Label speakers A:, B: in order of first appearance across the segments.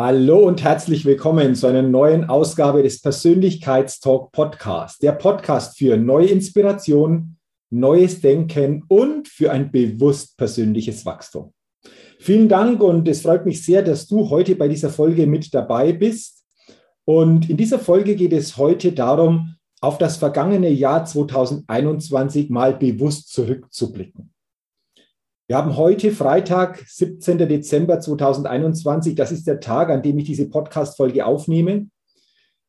A: Hallo und herzlich willkommen zu einer neuen Ausgabe des Persönlichkeitstalk Podcast. Der Podcast für neue Inspiration, neues Denken und für ein bewusst persönliches Wachstum. Vielen Dank und es freut mich sehr, dass du heute bei dieser Folge mit dabei bist. Und in dieser Folge geht es heute darum, auf das vergangene Jahr 2021 mal bewusst zurückzublicken. Wir haben heute Freitag, 17. Dezember 2021. Das ist der Tag, an dem ich diese Podcast-Folge aufnehme.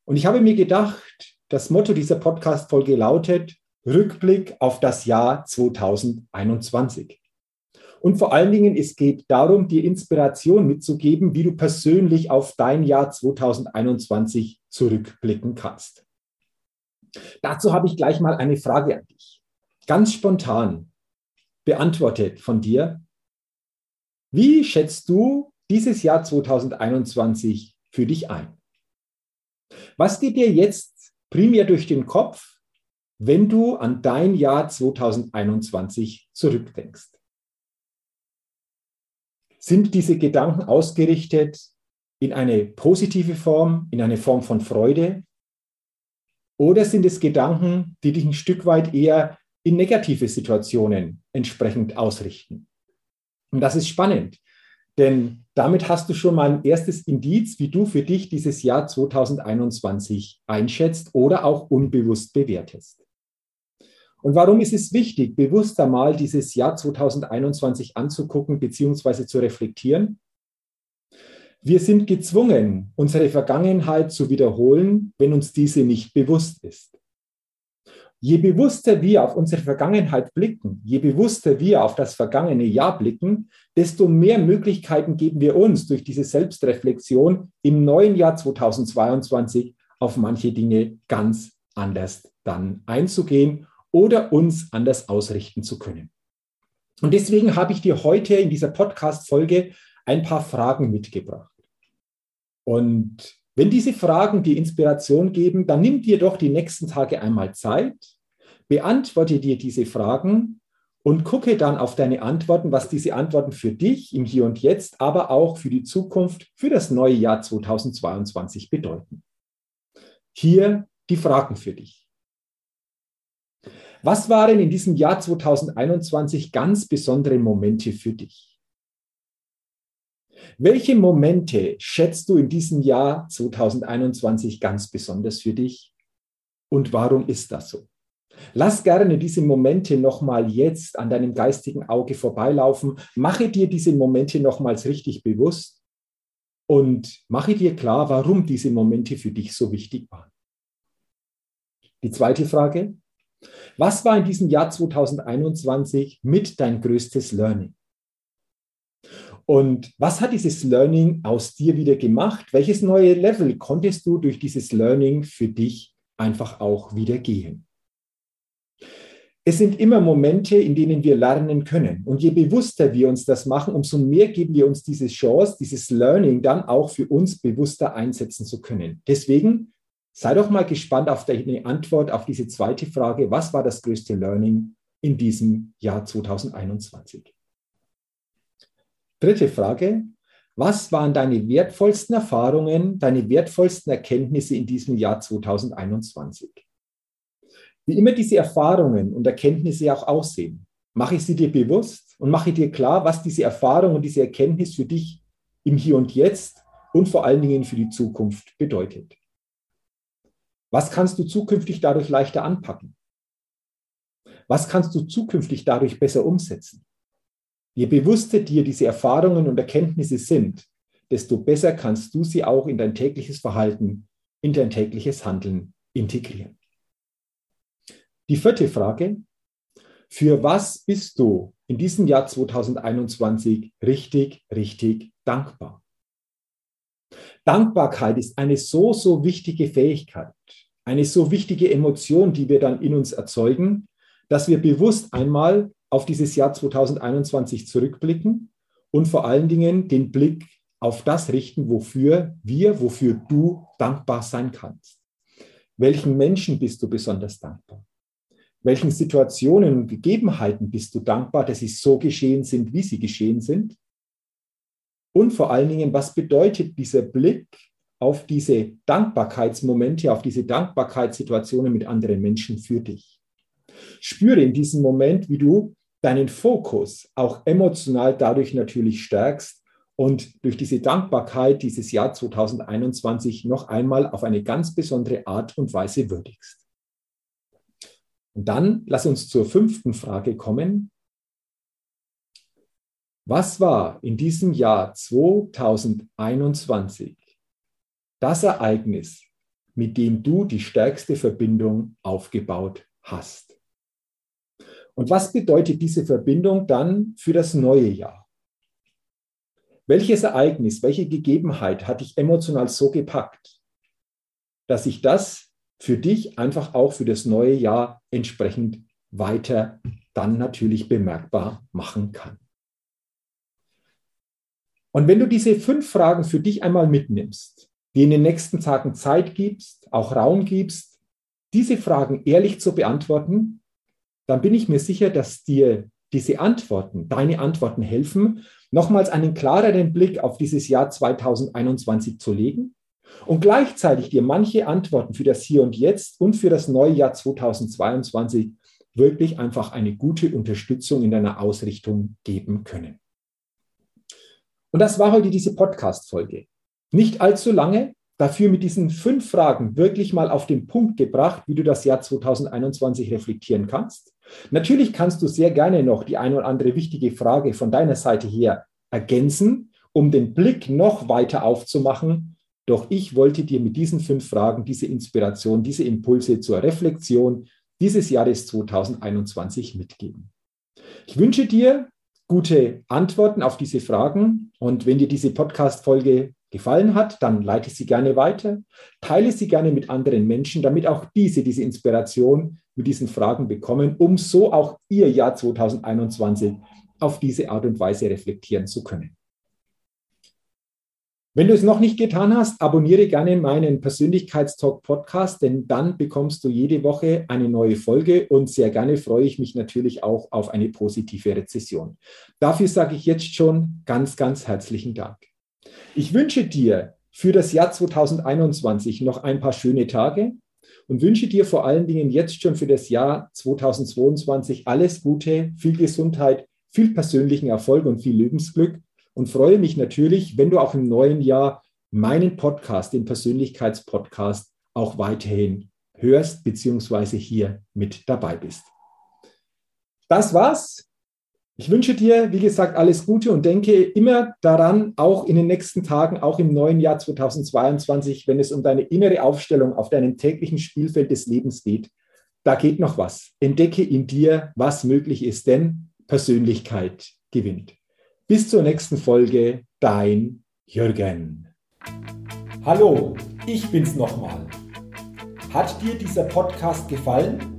A: Und ich habe mir gedacht, das Motto dieser Podcast-Folge lautet Rückblick auf das Jahr 2021. Und vor allen Dingen, es geht darum, dir Inspiration mitzugeben, wie du persönlich auf dein Jahr 2021 zurückblicken kannst. Dazu habe ich gleich mal eine Frage an dich. Ganz spontan beantwortet von dir. Wie schätzt du dieses Jahr 2021 für dich ein? Was geht dir jetzt primär durch den Kopf, wenn du an dein Jahr 2021 zurückdenkst? Sind diese Gedanken ausgerichtet in eine positive Form, in eine Form von Freude? Oder sind es Gedanken, die dich ein Stück weit eher in negative Situationen entsprechend ausrichten. Und das ist spannend, denn damit hast du schon mal ein erstes Indiz, wie du für dich dieses Jahr 2021 einschätzt oder auch unbewusst bewertest. Und warum ist es wichtig, bewusst einmal dieses Jahr 2021 anzugucken bzw. zu reflektieren? Wir sind gezwungen, unsere Vergangenheit zu wiederholen, wenn uns diese nicht bewusst ist. Je bewusster wir auf unsere Vergangenheit blicken, je bewusster wir auf das vergangene Jahr blicken, desto mehr Möglichkeiten geben wir uns durch diese Selbstreflexion im neuen Jahr 2022 auf manche Dinge ganz anders dann einzugehen oder uns anders ausrichten zu können. Und deswegen habe ich dir heute in dieser Podcast-Folge ein paar Fragen mitgebracht. Und wenn diese Fragen dir Inspiration geben, dann nimm dir doch die nächsten Tage einmal Zeit, beantworte dir diese Fragen und gucke dann auf deine Antworten, was diese Antworten für dich im Hier und Jetzt, aber auch für die Zukunft, für das neue Jahr 2022 bedeuten. Hier die Fragen für dich. Was waren in diesem Jahr 2021 ganz besondere Momente für dich? Welche Momente schätzt du in diesem Jahr 2021 ganz besonders für dich? Und warum ist das so? Lass gerne diese Momente nochmal jetzt an deinem geistigen Auge vorbeilaufen. Mache dir diese Momente nochmals richtig bewusst und mache dir klar, warum diese Momente für dich so wichtig waren. Die zweite Frage. Was war in diesem Jahr 2021 mit dein größtes Learning? Und was hat dieses Learning aus dir wieder gemacht? Welches neue Level konntest du durch dieses Learning für dich einfach auch wieder gehen? Es sind immer Momente, in denen wir lernen können. Und je bewusster wir uns das machen, umso mehr geben wir uns diese Chance, dieses Learning dann auch für uns bewusster einsetzen zu können. Deswegen sei doch mal gespannt auf deine Antwort auf diese zweite Frage. Was war das größte Learning in diesem Jahr 2021? Dritte Frage. Was waren deine wertvollsten Erfahrungen, deine wertvollsten Erkenntnisse in diesem Jahr 2021? Wie immer diese Erfahrungen und Erkenntnisse auch aussehen, mache ich sie dir bewusst und mache dir klar, was diese Erfahrung und diese Erkenntnis für dich im Hier und Jetzt und vor allen Dingen für die Zukunft bedeutet. Was kannst du zukünftig dadurch leichter anpacken? Was kannst du zukünftig dadurch besser umsetzen? Je bewusster dir diese Erfahrungen und Erkenntnisse sind, desto besser kannst du sie auch in dein tägliches Verhalten, in dein tägliches Handeln integrieren. Die vierte Frage, für was bist du in diesem Jahr 2021 richtig, richtig dankbar? Dankbarkeit ist eine so, so wichtige Fähigkeit, eine so wichtige Emotion, die wir dann in uns erzeugen, dass wir bewusst einmal auf dieses Jahr 2021 zurückblicken und vor allen Dingen den Blick auf das richten, wofür wir, wofür du dankbar sein kannst. Welchen Menschen bist du besonders dankbar? Welchen Situationen und Gegebenheiten bist du dankbar, dass sie so geschehen sind, wie sie geschehen sind? Und vor allen Dingen, was bedeutet dieser Blick auf diese Dankbarkeitsmomente, auf diese Dankbarkeitssituationen mit anderen Menschen für dich? Spüre in diesem Moment, wie du deinen Fokus auch emotional dadurch natürlich stärkst und durch diese Dankbarkeit dieses Jahr 2021 noch einmal auf eine ganz besondere Art und Weise würdigst. Und dann lass uns zur fünften Frage kommen. Was war in diesem Jahr 2021 das Ereignis, mit dem du die stärkste Verbindung aufgebaut hast? Und was bedeutet diese Verbindung dann für das neue Jahr? Welches Ereignis, welche Gegebenheit hat dich emotional so gepackt, dass ich das für dich einfach auch für das neue Jahr entsprechend weiter dann natürlich bemerkbar machen kann? Und wenn du diese fünf Fragen für dich einmal mitnimmst, die in den nächsten Tagen Zeit gibst, auch Raum gibst, diese Fragen ehrlich zu beantworten, dann bin ich mir sicher, dass dir diese Antworten, deine Antworten helfen, nochmals einen klareren Blick auf dieses Jahr 2021 zu legen und gleichzeitig dir manche Antworten für das Hier und Jetzt und für das neue Jahr 2022 wirklich einfach eine gute Unterstützung in deiner Ausrichtung geben können. Und das war heute diese Podcast-Folge. Nicht allzu lange, dafür mit diesen fünf Fragen wirklich mal auf den Punkt gebracht, wie du das Jahr 2021 reflektieren kannst. Natürlich kannst du sehr gerne noch die eine oder andere wichtige Frage von deiner Seite her ergänzen, um den Blick noch weiter aufzumachen. Doch ich wollte dir mit diesen fünf Fragen diese Inspiration, diese Impulse zur Reflexion dieses Jahres 2021 mitgeben. Ich wünsche dir gute Antworten auf diese Fragen und wenn dir diese Podcast-Folge gefallen hat, dann leite sie gerne weiter, teile sie gerne mit anderen Menschen, damit auch diese diese Inspiration mit diesen Fragen bekommen, um so auch ihr Jahr 2021 auf diese Art und Weise reflektieren zu können. Wenn du es noch nicht getan hast, abonniere gerne meinen Persönlichkeitstalk Podcast, denn dann bekommst du jede Woche eine neue Folge und sehr gerne freue ich mich natürlich auch auf eine positive Rezession. Dafür sage ich jetzt schon ganz, ganz herzlichen Dank. Ich wünsche dir für das Jahr 2021 noch ein paar schöne Tage und wünsche dir vor allen Dingen jetzt schon für das Jahr 2022 alles Gute, viel Gesundheit, viel persönlichen Erfolg und viel Lebensglück und freue mich natürlich, wenn du auch im neuen Jahr meinen Podcast, den Persönlichkeitspodcast, auch weiterhin hörst beziehungsweise hier mit dabei bist. Das war's. Ich wünsche dir, wie gesagt, alles Gute und denke immer daran, auch in den nächsten Tagen, auch im neuen Jahr 2022, wenn es um deine innere Aufstellung auf deinem täglichen Spielfeld des Lebens geht. Da geht noch was. Entdecke in dir, was möglich ist, denn Persönlichkeit gewinnt. Bis zur nächsten Folge, dein Jürgen. Hallo, ich bin's nochmal. Hat dir dieser Podcast gefallen?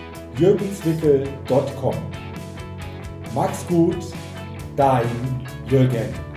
A: www.jürgenswickel.com. Max gut, dein Jürgen.